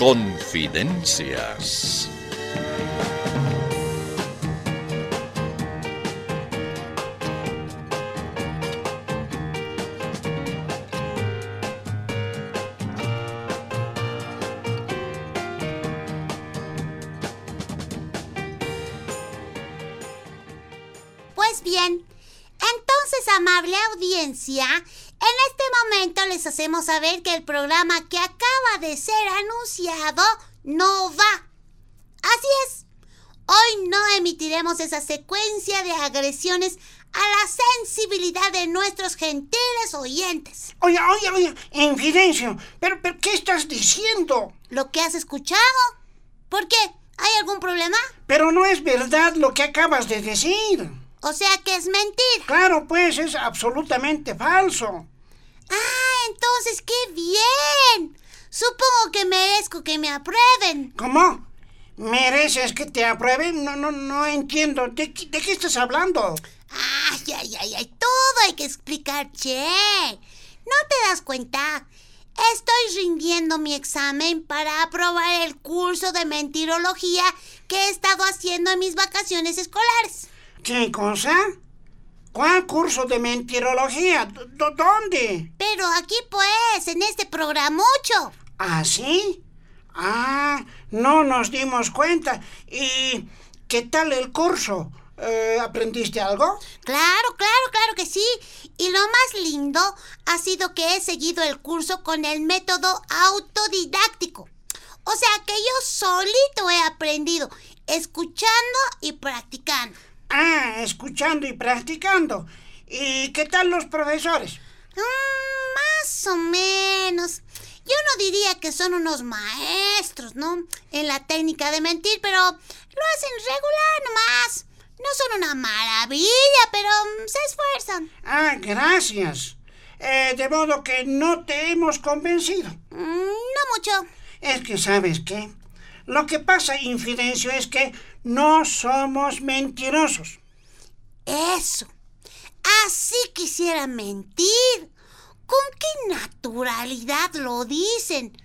Confidencias. Pues bien, entonces, amable audiencia, les hacemos saber que el programa que acaba de ser anunciado no va. Así es. Hoy no emitiremos esa secuencia de agresiones a la sensibilidad de nuestros gentiles oyentes. Oye, oye, oye, Infidencio, ¿pero, pero qué estás diciendo? Lo que has escuchado. ¿Por qué? ¿Hay algún problema? Pero no es verdad lo que acabas de decir. O sea que es mentira. Claro, pues es absolutamente falso. Ah, entonces qué bien. Supongo que merezco que me aprueben. ¿Cómo? ¿Mereces que te aprueben? No, no, no entiendo. ¿De, qué- de qué estás hablando? Ay, ay, ay, ay, todo hay que explicar, che. ¿No te das cuenta? Estoy rindiendo mi examen para aprobar el curso de mentirología que he estado haciendo en mis vacaciones escolares. ¿Qué cosa? ¿Cuál curso de mentirología? D- d- ¿Dónde? Pero aquí pues, en este programucho. ¿Ah, sí? Ah, no nos dimos cuenta. ¿Y qué tal el curso? Eh, ¿Aprendiste algo? Claro, claro, claro que sí. Y lo más lindo ha sido que he seguido el curso con el método autodidáctico. O sea que yo solito he aprendido, escuchando y practicando. Ah, escuchando y practicando. ¿Y qué tal los profesores? Mm, más o menos. Yo no diría que son unos maestros, ¿no? En la técnica de mentir, pero lo hacen regular nomás. No son una maravilla, pero mm, se esfuerzan. Ah, gracias. Eh, de modo que no te hemos convencido. Mm, no mucho. Es que, ¿sabes qué? Lo que pasa, Infidencio, es que no somos mentirosos. Eso. Así quisiera mentir. ¿Con qué naturalidad lo dicen?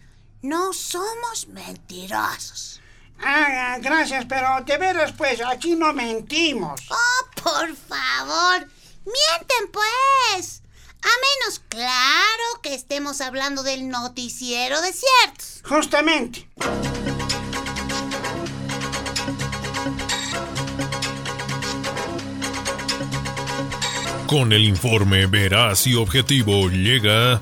No somos mentirosos. Ah, gracias, pero de veras, pues, aquí no mentimos. Oh, por favor. Mienten, pues. A menos, claro, que estemos hablando del noticiero de ciertos. Justamente. Con el informe veraz y objetivo llega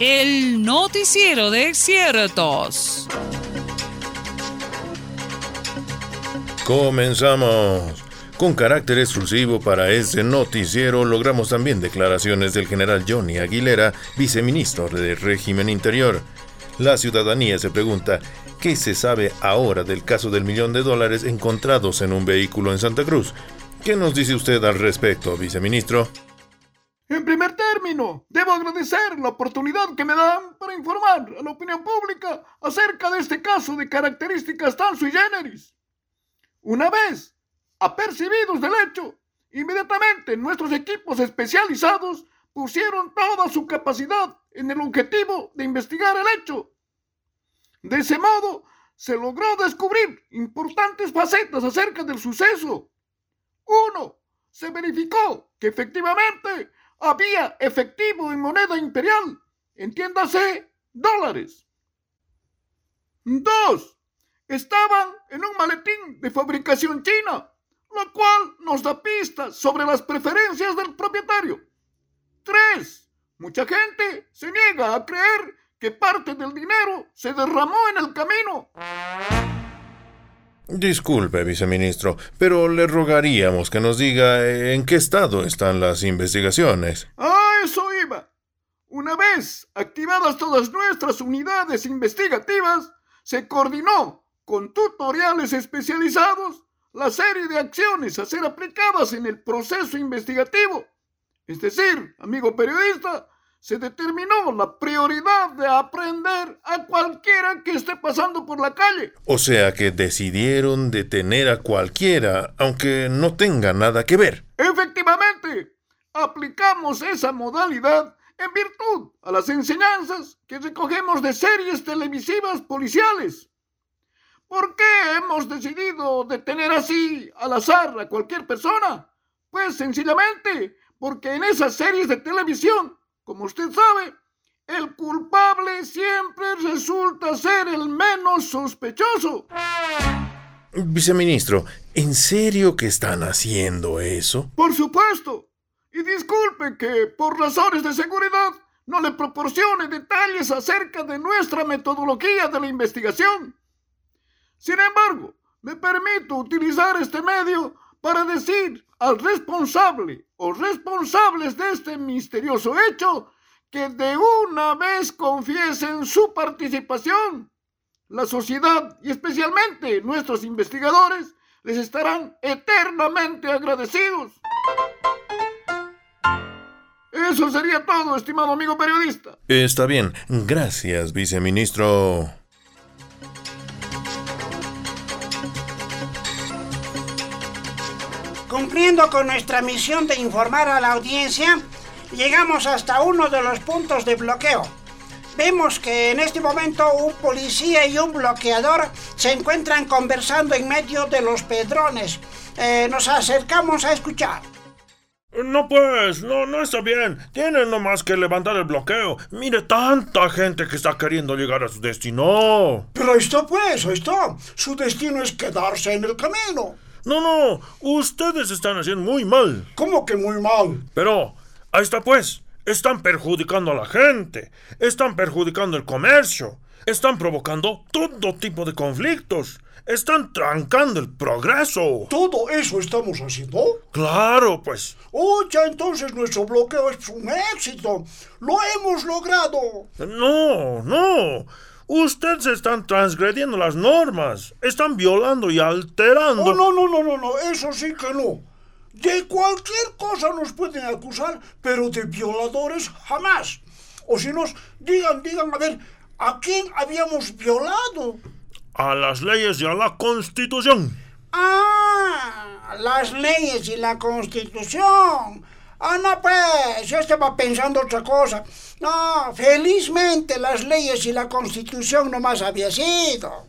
El noticiero de ciertos. Comenzamos. Con carácter exclusivo para este noticiero logramos también declaraciones del general Johnny Aguilera, viceministro del régimen interior. La ciudadanía se pregunta, ¿qué se sabe ahora del caso del millón de dólares encontrados en un vehículo en Santa Cruz? ¿Qué nos dice usted al respecto, viceministro? En primer término, debo agradecer la oportunidad que me dan para informar a la opinión pública acerca de este caso de características tan sui generis. Una vez apercibidos del hecho, inmediatamente nuestros equipos especializados pusieron toda su capacidad en el objetivo de investigar el hecho. De ese modo, se logró descubrir importantes facetas acerca del suceso. Uno, se verificó que efectivamente había efectivo en moneda imperial, entiéndase, dólares. Dos, estaban en un maletín de fabricación china, lo cual nos da pistas sobre las preferencias del propietario. Tres, mucha gente se niega a creer que parte del dinero se derramó en el camino. Disculpe, viceministro, pero le rogaríamos que nos diga en qué estado están las investigaciones. A eso iba. Una vez activadas todas nuestras unidades investigativas, se coordinó con tutoriales especializados la serie de acciones a ser aplicadas en el proceso investigativo. Es decir, amigo periodista, se determinó la prioridad de aprender a cualquiera que esté pasando por la calle. O sea que decidieron detener a cualquiera, aunque no tenga nada que ver. Efectivamente, aplicamos esa modalidad en virtud a las enseñanzas que recogemos de series televisivas policiales. ¿Por qué hemos decidido detener así al azar a cualquier persona? Pues sencillamente porque en esas series de televisión, como usted sabe, el culpable siempre resulta ser el menos sospechoso. Viceministro, ¿en serio que están haciendo eso? Por supuesto. Y disculpe que por razones de seguridad no le proporcione detalles acerca de nuestra metodología de la investigación. Sin embargo, me permito utilizar este medio para decir al responsable o responsables de este misterioso hecho que de una vez confiesen su participación. La sociedad y especialmente nuestros investigadores les estarán eternamente agradecidos. Eso sería todo, estimado amigo periodista. Está bien. Gracias, viceministro. Cumpliendo con nuestra misión de informar a la audiencia, llegamos hasta uno de los puntos de bloqueo. Vemos que en este momento un policía y un bloqueador se encuentran conversando en medio de los pedrones. Eh, nos acercamos a escuchar. No pues, no, no está bien. Tienen nomás que levantar el bloqueo. Mire tanta gente que está queriendo llegar a su destino. Pero está pues, está. Su destino es quedarse en el camino. No, no, ustedes están haciendo muy mal. ¿Cómo que muy mal? Pero, ahí está pues, están perjudicando a la gente, están perjudicando el comercio, están provocando todo tipo de conflictos, están trancando el progreso. ¿Todo eso estamos haciendo? Claro, pues. Oye, entonces nuestro bloqueo es un éxito. Lo hemos logrado. No, no. Ustedes están transgrediendo las normas, están violando y alterando. Oh, no, no, no, no, no, eso sí que no. De cualquier cosa nos pueden acusar, pero de violadores jamás. O si nos digan, digan, a ver, ¿a quién habíamos violado? A las leyes y a la constitución. Ah, las leyes y la constitución. Ah, no, pues, yo estaba pensando otra cosa. No, felizmente las leyes y la constitución nomás había sido.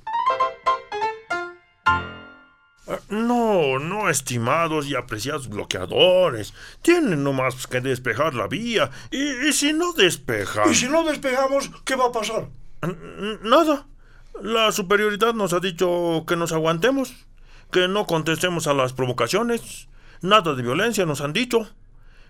No, no, estimados y apreciados bloqueadores. Tienen nomás que despejar la vía. Y, si no despejan. ¿Y si no despejamos, qué va a pasar? Nada. La superioridad nos ha dicho que nos aguantemos, que no contestemos a las provocaciones. Nada de violencia nos han dicho.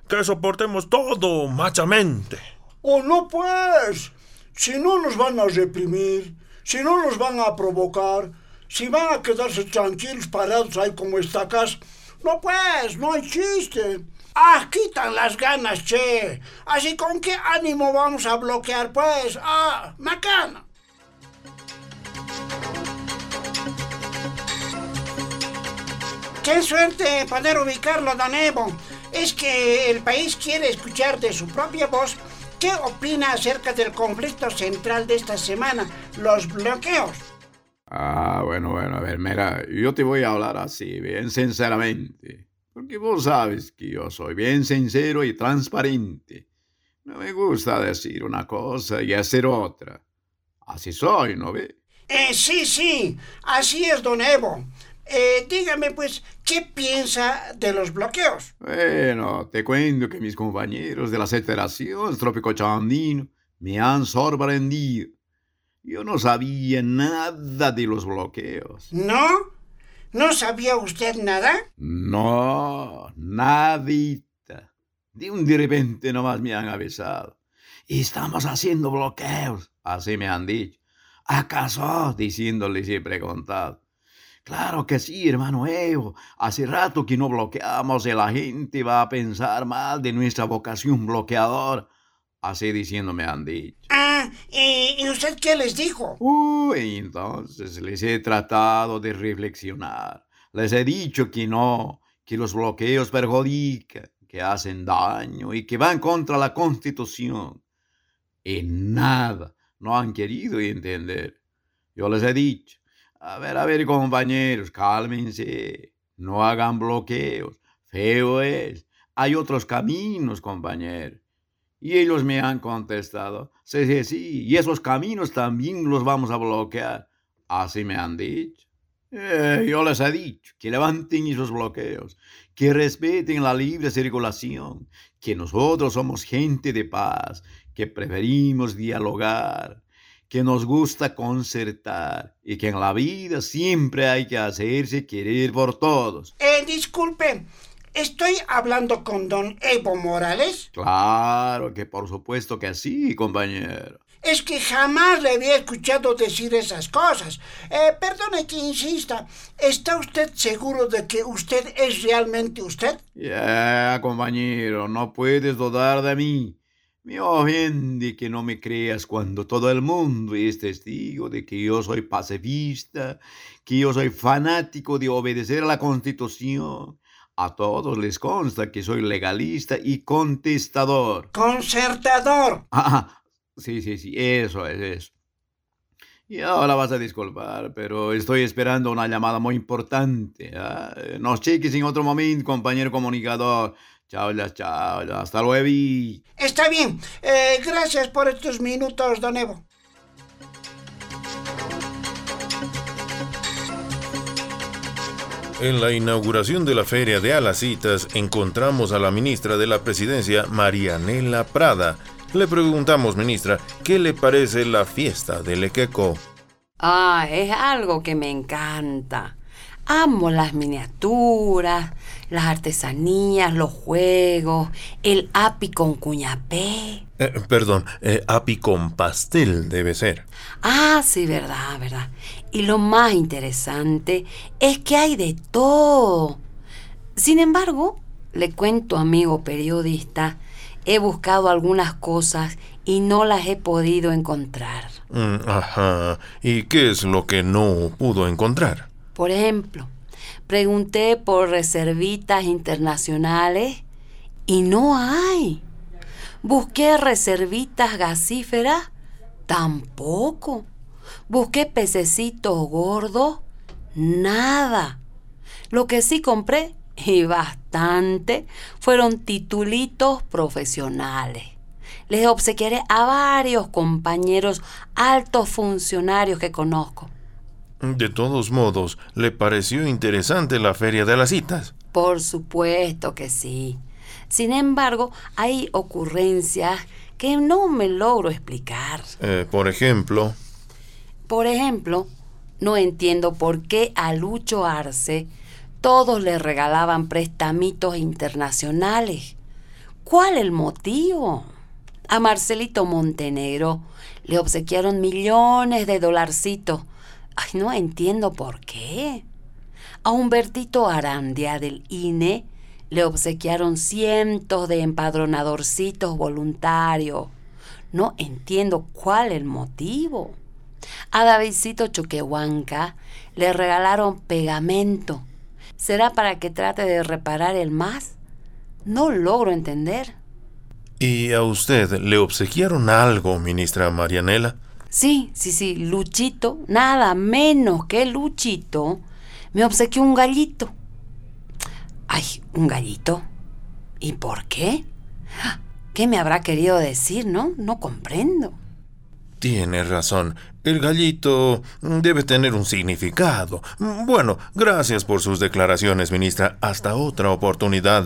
Que soportemos todo machamente. Oh, no, pues. Si no nos van a reprimir, si no nos van a provocar, si van a quedarse tranquilos parados ahí como estacas, no, pues, no hay chiste. Ah, quitan las ganas, che. Así con qué ánimo vamos a bloquear, pues. Ah, macana. Qué suerte poder ubicarlo, don Evo. Es que el país quiere escuchar de su propia voz qué opina acerca del conflicto central de esta semana, los bloqueos. Ah, bueno, bueno, a ver, mira, yo te voy a hablar así, bien sinceramente, porque vos sabes que yo soy bien sincero y transparente. No me gusta decir una cosa y hacer otra. Así soy, ¿no ve? Eh, sí, sí, así es, don Evo. Eh, dígame, pues, ¿qué piensa de los bloqueos? Bueno, te cuento que mis compañeros de la Federación Trópico Chandino me han sorprendido. Yo no sabía nada de los bloqueos. ¿No? ¿No sabía usted nada? No, nadita. De un de repente nomás me han avisado. Estamos haciendo bloqueos, así me han dicho. ¿Acaso? Diciéndole y preguntado. Claro que sí, hermano Evo. Hace rato que no bloqueamos y la gente va a pensar mal de nuestra vocación bloqueadora. Así diciéndome han dicho. Ah, ¿y, usted qué les dijo? Uy, entonces les he tratado de reflexionar. Les he dicho que no, que los bloqueos perjudican, que hacen daño y que van contra la Constitución. Y nada, no han querido entender. Yo les he dicho, a ver, a ver, compañeros, cálmense. No hagan bloqueos. Feo es. Hay otros caminos, compañeros. Y ellos me han contestado, sí, sí, sí, y esos caminos también los vamos a bloquear. Así me han dicho. Eh, yo les he dicho que levanten esos bloqueos, que respeten la libre circulación, que nosotros somos gente de paz, que preferimos dialogar, que nos gusta concertar y que en la vida siempre hay que hacerse querer por todos. Eh, disculpe, ¿estoy hablando con don Evo Morales? Claro que por supuesto que sí, compañero. Es que jamás le había escuchado decir esas cosas. Eh, perdone que insista. ¿Está usted seguro de que usted es realmente usted? Ya, compañero, no puedes dudar de mí. Me ofende que no me creas cuando todo el mundo es testigo de que yo soy pacifista, que yo soy fanático de obedecer a la Constitución. A todos les consta que soy legalista y contestador. Concertador. Ah, sí, sí, sí, eso es eso. Y ahora vas a disculpar, pero estoy esperando una llamada muy importante. ¿ah? Nos cheques en otro momento, compañero comunicador. Chao, chao, hasta luego. Está bien. Eh, gracias por estos minutos, don Evo. En la inauguración de la Feria de Alacitas encontramos a la ministra de la Presidencia, Marianela Prada. Le preguntamos, ministra, ¿qué le parece la fiesta del Equeco? Ah, es algo que me encanta. Amo las miniaturas, las artesanías, los juegos, el api con cuñapé. Eh, perdón, eh, api con pastel debe ser. Ah, sí, verdad, verdad. Y lo más interesante es que hay de todo. Sin embargo, le cuento, amigo periodista, he buscado algunas cosas y no las he podido encontrar. Mm, ajá. ¿Y qué es lo que no pudo encontrar? Por ejemplo, pregunté por reservitas internacionales y no hay. Busqué reservitas gasíferas, tampoco. Busqué pececitos gordos, nada. Lo que sí compré, y bastante, fueron titulitos profesionales. Les obsequiaré a varios compañeros altos funcionarios que conozco. De todos modos, ¿le pareció interesante la feria de las citas? Por supuesto que sí. Sin embargo, hay ocurrencias que no me logro explicar. Eh, por ejemplo. Por ejemplo, no entiendo por qué a Lucho Arce todos le regalaban prestamitos internacionales. ¿Cuál el motivo? A Marcelito Montenegro le obsequiaron millones de dolarcitos Ay, no entiendo por qué. A Humbertito Arandia del INE le obsequiaron cientos de empadronadorcitos voluntarios. No entiendo cuál el motivo. A Davidcito Choquehuanca le regalaron pegamento. ¿Será para que trate de reparar el más? No logro entender. ¿Y a usted le obsequiaron algo, ministra Marianela? Sí, sí, sí, Luchito, nada menos que Luchito, me obsequió un gallito. Ay, un gallito. ¿Y por qué? ¿Qué me habrá querido decir, no? No comprendo. Tiene razón. El gallito debe tener un significado. Bueno, gracias por sus declaraciones, ministra. Hasta otra oportunidad.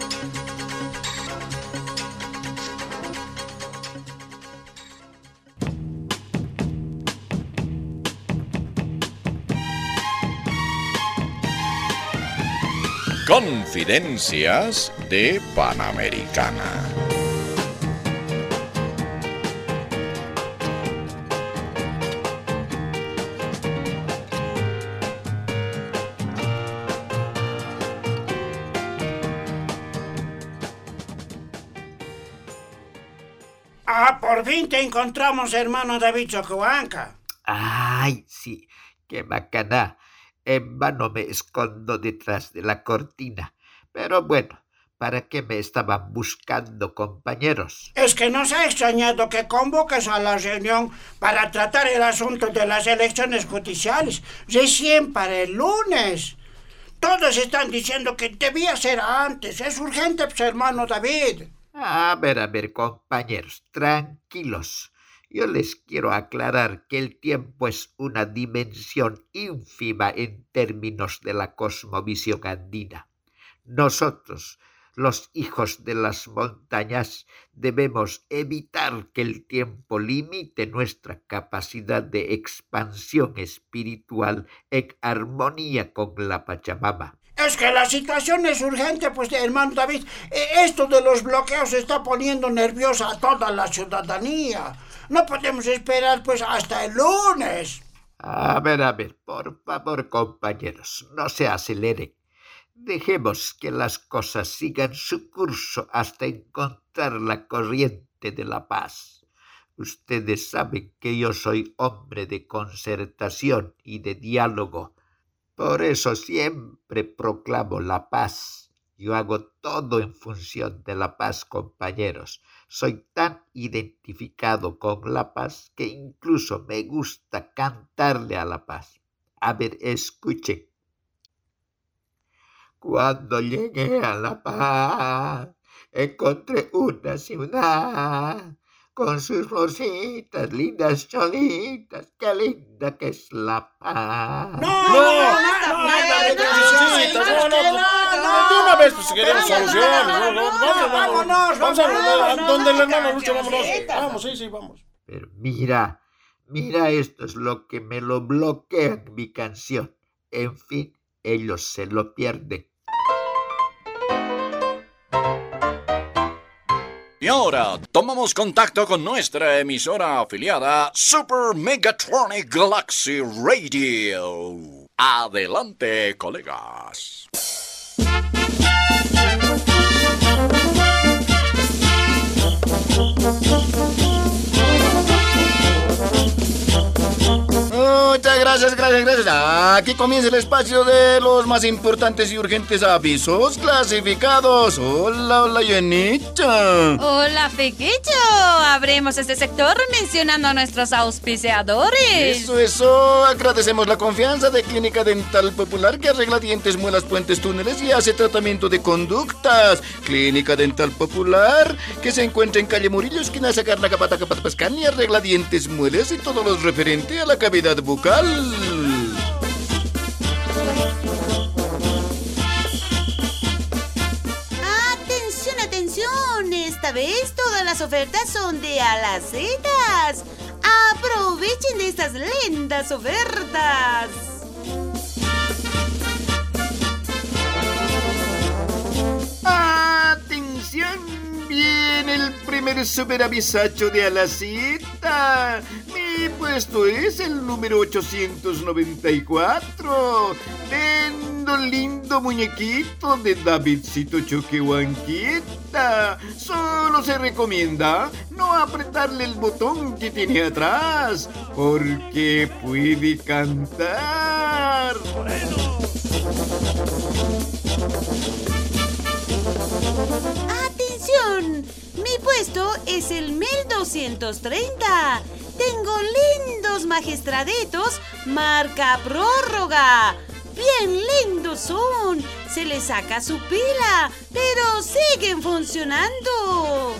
Confidencias de Panamericana. Ah, por fin te encontramos, hermano David Chocobanca. Ay, sí, qué bacana. En vano me escondo detrás de la cortina. Pero bueno, ¿para qué me estaban buscando, compañeros? Es que nos ha extrañado que convoques a la reunión para tratar el asunto de las elecciones judiciales, recién para el lunes. Todos están diciendo que debía ser antes. Es urgente, pues, hermano David. A ver, a ver, compañeros, tranquilos. Yo les quiero aclarar que el tiempo es una dimensión ínfima en términos de la cosmovisión andina. Nosotros, los hijos de las montañas, debemos evitar que el tiempo limite nuestra capacidad de expansión espiritual en armonía con la Pachamama. Es que la situación es urgente, pues, hermano David. Eh, Esto de los bloqueos está poniendo nerviosa a toda la ciudadanía. No podemos esperar, pues, hasta el lunes. A ver, a ver, por favor, compañeros, no se aceleren. Dejemos que las cosas sigan su curso hasta encontrar la corriente de la paz. Ustedes saben que yo soy hombre de concertación y de diálogo. Por eso siempre proclamo la paz. Yo hago todo en función de la paz, compañeros. Soy tan identificado con la paz que incluso me gusta cantarle a la paz. A ver, escuchen. Cuando llegué a La Paz, encontré una ciudad con sus florcitas, lindas cholitas, qué linda que es La Paz. No, no, no, no, no, de una vez pues queremos soluciones. Vámonos, vamos a donde el hermano Lucho, vámonos. Vamos, sí, sí, vamos. Pero mira, mira, esto es lo que me lo bloquea en mi canción. En fin, ellos se lo pierden. Y ahora tomamos contacto con nuestra emisora afiliada Super Megatronic Galaxy Radio. Adelante, colegas. Mm-hmm. Gracias, gracias, gracias. Aquí comienza el espacio de los más importantes y urgentes avisos clasificados. Hola, hola, Yenita. Hola, Fequillo. Abremos este sector mencionando a nuestros auspiciadores. Eso, eso. Agradecemos la confianza de Clínica Dental Popular que arregla dientes, muelas, puentes, túneles y hace tratamiento de conductas. Clínica Dental Popular que se encuentra en calle Murillo, esquina Sacar la Capata Capata y arregla dientes, muelas y todo lo referente a la cavidad bucal. Atención, atención. Esta vez todas las ofertas son de alacetas. Aprovechen estas lindas ofertas. ¡Atención! Viene el primer superavisacho de Alacita. Mi puesto es el número 894. Lindo, lindo muñequito de Davidcito Choquehuanquita. Solo se recomienda no apretarle el botón que tiene atrás, porque puede cantar. ¡Atención! Mi puesto es el 1230. Tengo lindos magistraditos marca prórroga. Bien lindos son. Se les saca su pila, pero siguen funcionando.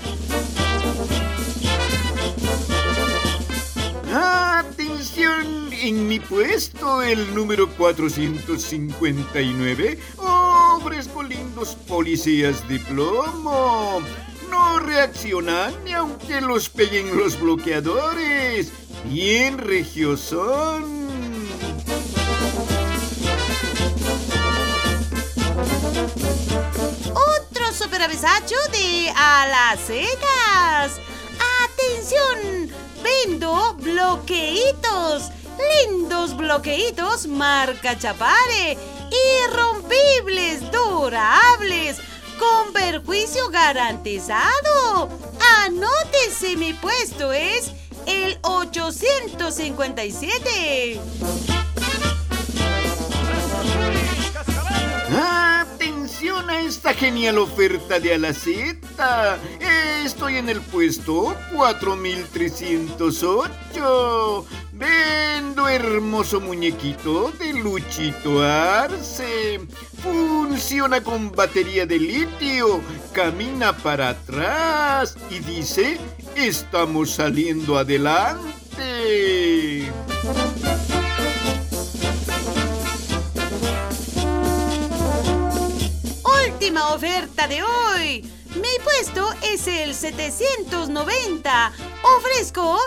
Atención, en mi puesto, el número 459, ofrezco lindos policías de plomo. No reaccionan ni aunque los peguen los bloqueadores. Bien regios son. Otro superavisacho de alacetas. ¡Atención! Vendo bloqueitos. Lindos bloqueitos marca Chapare. Irrompibles, durables. Con perjuicio garantizado. Anótese, mi puesto es el 857. Atención a esta genial oferta de Alaceta. Estoy en el puesto 4308. Vendo hermoso muñequito de Luchito Arce. Funciona con batería de litio. Camina para atrás y dice, estamos saliendo adelante. Última oferta de hoy. Mi puesto es el 790. Ofrezco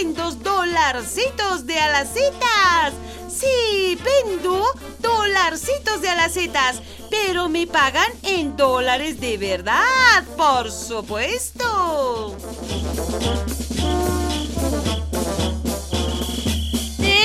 lentos dolarcitos de alacitas. Sí, vendo dolarcitos de alacitas, pero me pagan en dólares de verdad, por supuesto.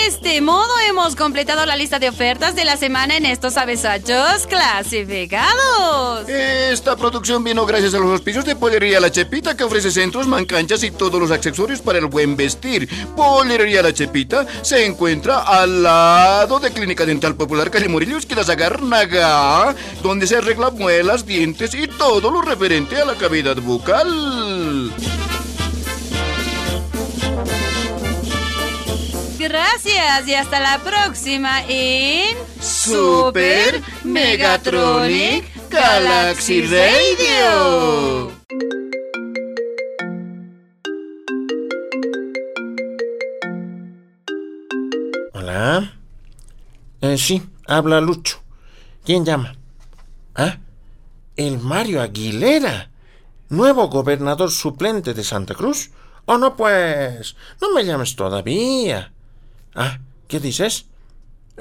Este modo hemos completado la lista de ofertas de la semana en estos avesachos clasificados. Esta producción vino gracias a los auspicios de Pollería La Chepita que ofrece centros, mancanchas y todos los accesorios para el buen vestir. Pollería La Chepita se encuentra al lado de Clínica Dental Popular Calle Murillo, esquina Zagarnaga, donde se arregla muelas, dientes y todo lo referente a la cavidad bucal. Gracias y hasta la próxima en Super Megatronic Galaxy Radio. Hola. Eh, sí, habla Lucho. ¿Quién llama? ¿Ah? El Mario Aguilera, nuevo gobernador suplente de Santa Cruz. Oh, no, pues. No me llames todavía. Ah, ¿qué dices?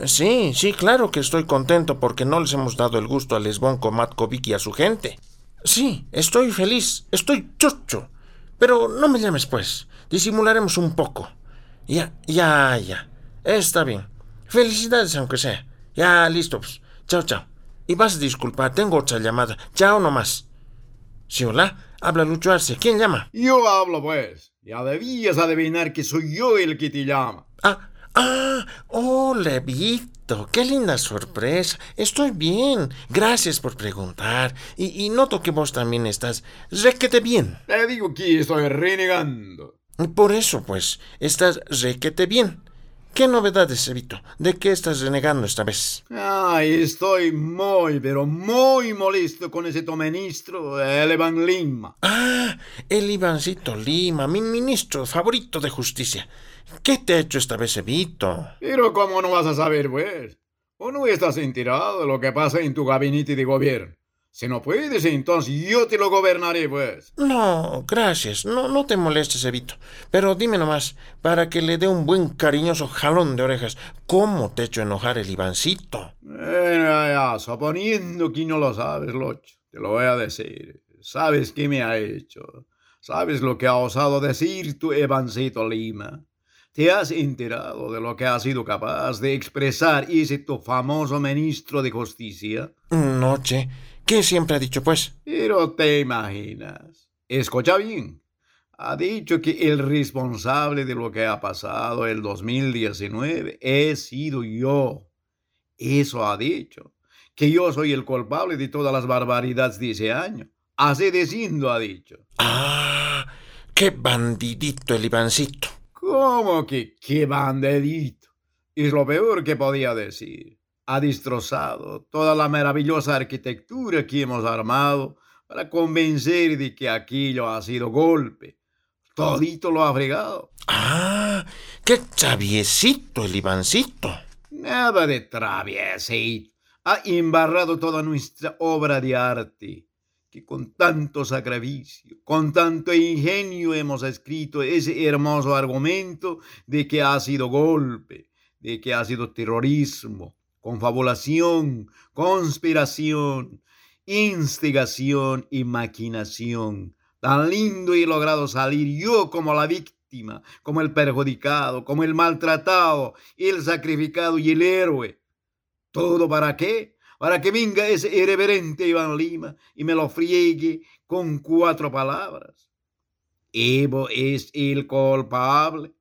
Sí, sí, claro que estoy contento porque no les hemos dado el gusto a Lesbón Matkovic y a su gente. Sí, estoy feliz, estoy chocho. Pero no me llames, pues. Disimularemos un poco. Ya, ya, ya. Está bien. Felicidades, aunque sea. Ya, listo, pues. Chao, chao. Y vas a disculpar, tengo otra llamada. Chao nomás. Sí, hola. Habla Lucho Arce. ¿Quién llama? Yo hablo, pues. Ya debías adivinar que soy yo el que te llama. Ah, ah, oh, Levito. Qué linda sorpresa. Estoy bien. Gracias por preguntar. Y, y noto que vos también estás requete bien. Te digo que estoy renegando. Por eso, pues, estás requete bien. ¿Qué novedades, Evito? ¿De qué estás renegando esta vez? Ay, estoy muy, pero muy molesto con ese tu ministro, el Iván Lima. Ah, el Ivancito Lima, mi ministro favorito de justicia. ¿Qué te ha hecho esta vez, Evito? Pero ¿cómo no vas a saber, pues? ¿O no estás enterado de lo que pasa en tu gabinete de gobierno? Si no puedes, entonces yo te lo gobernaré, pues. No, gracias. No, no te molestes, Evito. Pero dime nomás, para que le dé un buen cariñoso jalón de orejas, ¿cómo te he hecho enojar el Ivancito? Bueno, ya, suponiendo que no lo sabes, Locho, te lo voy a decir. ¿Sabes qué me ha hecho? ¿Sabes lo que ha osado decir tu Evancito Lima? ¿Te has enterado de lo que ha sido capaz de expresar ese tu famoso ministro de justicia? No, che. ¿Qué siempre ha dicho, pues? Pero te imaginas. Escucha bien. Ha dicho que el responsable de lo que ha pasado el 2019 he sido yo. Eso ha dicho. Que yo soy el culpable de todas las barbaridades de ese año. Así diciendo ha dicho. Ah, qué bandidito el Ivancito. ¿Cómo que qué bandidito? Es lo peor que podía decir ha destrozado toda la maravillosa arquitectura que hemos armado para convencer de que aquello ha sido golpe. Todito lo ha fregado. Ah, qué traviesito el Ivancito. Nada de traviesito. Ha embarrado toda nuestra obra de arte, con tanto sacrificio, con tanto ingenio hemos escrito ese hermoso argumento de que ha sido golpe, de que ha sido terrorismo, confabulación, conspiración, instigación y maquinación. Tan lindo y logrado salir yo como la víctima, como el perjudicado, como el maltratado, el sacrificado y el héroe. ¿Todo para qué? Para que venga ese irreverente Iván Lima y me lo friegue con cuatro palabras. Evo es el culpable.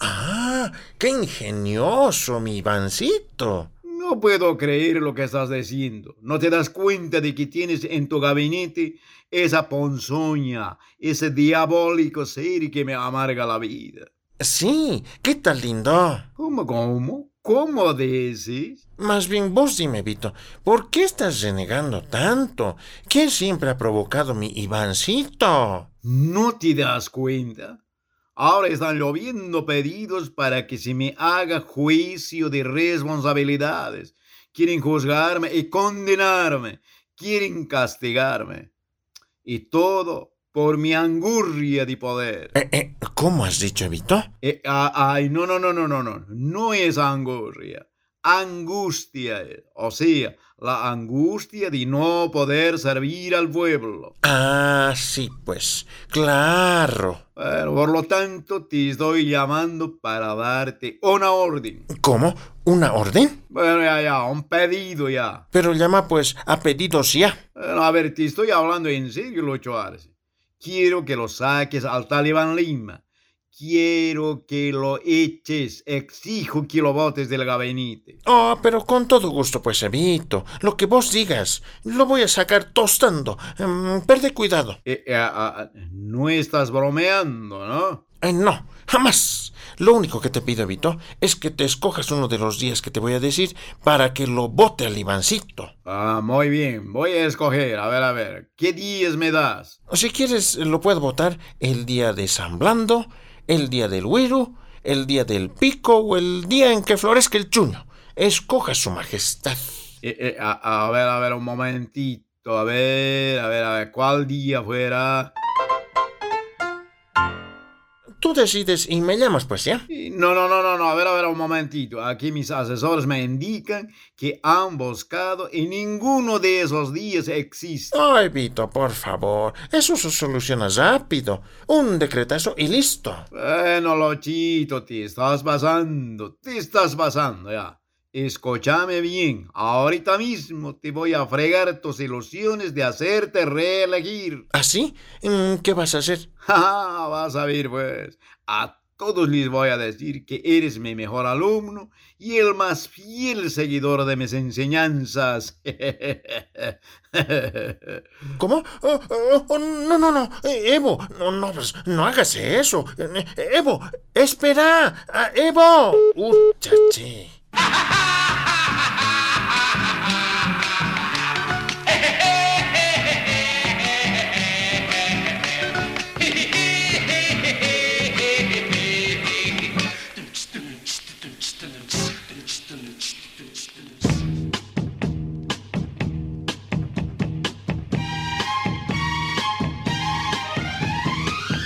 Ah, qué ingenioso, mi Ivancito. No puedo creer lo que estás diciendo. ¿No te das cuenta de que tienes en tu gabinete esa ponzoña, ese diabólico ser que me amarga la vida? Sí, ¿qué tal lindo? ¿Cómo, cómo? ¿Cómo dices? Más bien vos dime, Vito, ¿por qué estás renegando tanto? ¿Qué siempre ha provocado mi Ivancito? ¿No te das cuenta? Ahora están lloviendo pedidos para que se me haga juicio de responsabilidades. Quieren juzgarme y condenarme. Quieren castigarme. Y todo por mi angurria de poder. Eh, eh, ¿Cómo has dicho, Vito? Eh, ay, no, no, no, no, no, no. No es angurria. Angustia. O sea, la angustia de no poder servir al pueblo. Ah, sí, pues, claro. Bueno, por lo tanto, te estoy llamando para darte una orden. ¿Cómo? ¿Una orden? Bueno, ya, ya, un pedido ya. Pero llama pues a pedidos ya. Bueno, a ver, te estoy hablando en serio, Lucho Arce. Quiero que lo saques al talibán Lima. Quiero que lo eches. Exijo que lo botes del gabinete. Oh, pero con todo gusto, pues, Evito. Lo que vos digas. Lo voy a sacar tostando. Mm, perde cuidado. Eh, eh, ah, ah, no estás bromeando, ¿no? Eh, no, jamás. Lo único que te pido, Evito, es que te escojas uno de los días que te voy a decir para que lo bote al Ivancito. Ah, muy bien. Voy a escoger. A ver, a ver. ¿Qué días me das? Si quieres, lo puedo votar el día de San Blando, el día del Huiro, el día del Pico o el día en que florezca el chuño. Escoja su majestad. Eh, eh, a, a ver, a ver, un momentito. A ver, a ver, a ver. ¿Cuál día fuera? Tú decides y me llamas, pues, ¿ya? No, no, no, no, no. A ver, a ver, un momentito. Aquí mis asesores me indican que han buscado y ninguno de esos días existe. Ay, Vito, por favor. Eso se soluciona rápido. Un decretazo y listo. Bueno, Lochito, te estás pasando. Te estás pasando, ya. Escúchame bien, ahorita mismo te voy a fregar tus ilusiones de hacerte reelegir. ¿Ah, sí? Mm, ¿Qué vas a hacer? Ja, vas a ver, pues. A todos les voy a decir que eres mi mejor alumno y el más fiel seguidor de mis enseñanzas. ¿Cómo? Oh, oh, oh, no, no, no. Eh, Evo, no, no, pues, no hagas eso. Eh, Evo, espera. Ah, Evo. Uh, chachi.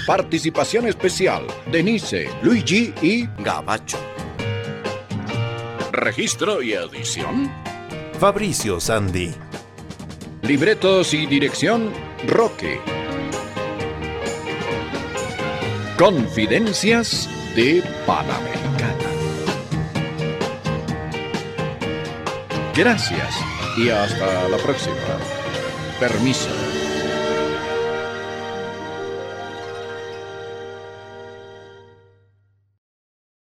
Participación especial, Denise, Luigi y Gabacho. Registro y edición, Fabricio Sandy. libretos y dirección, Roque. Confidencias de Panamericana. Gracias y hasta la próxima. Permiso.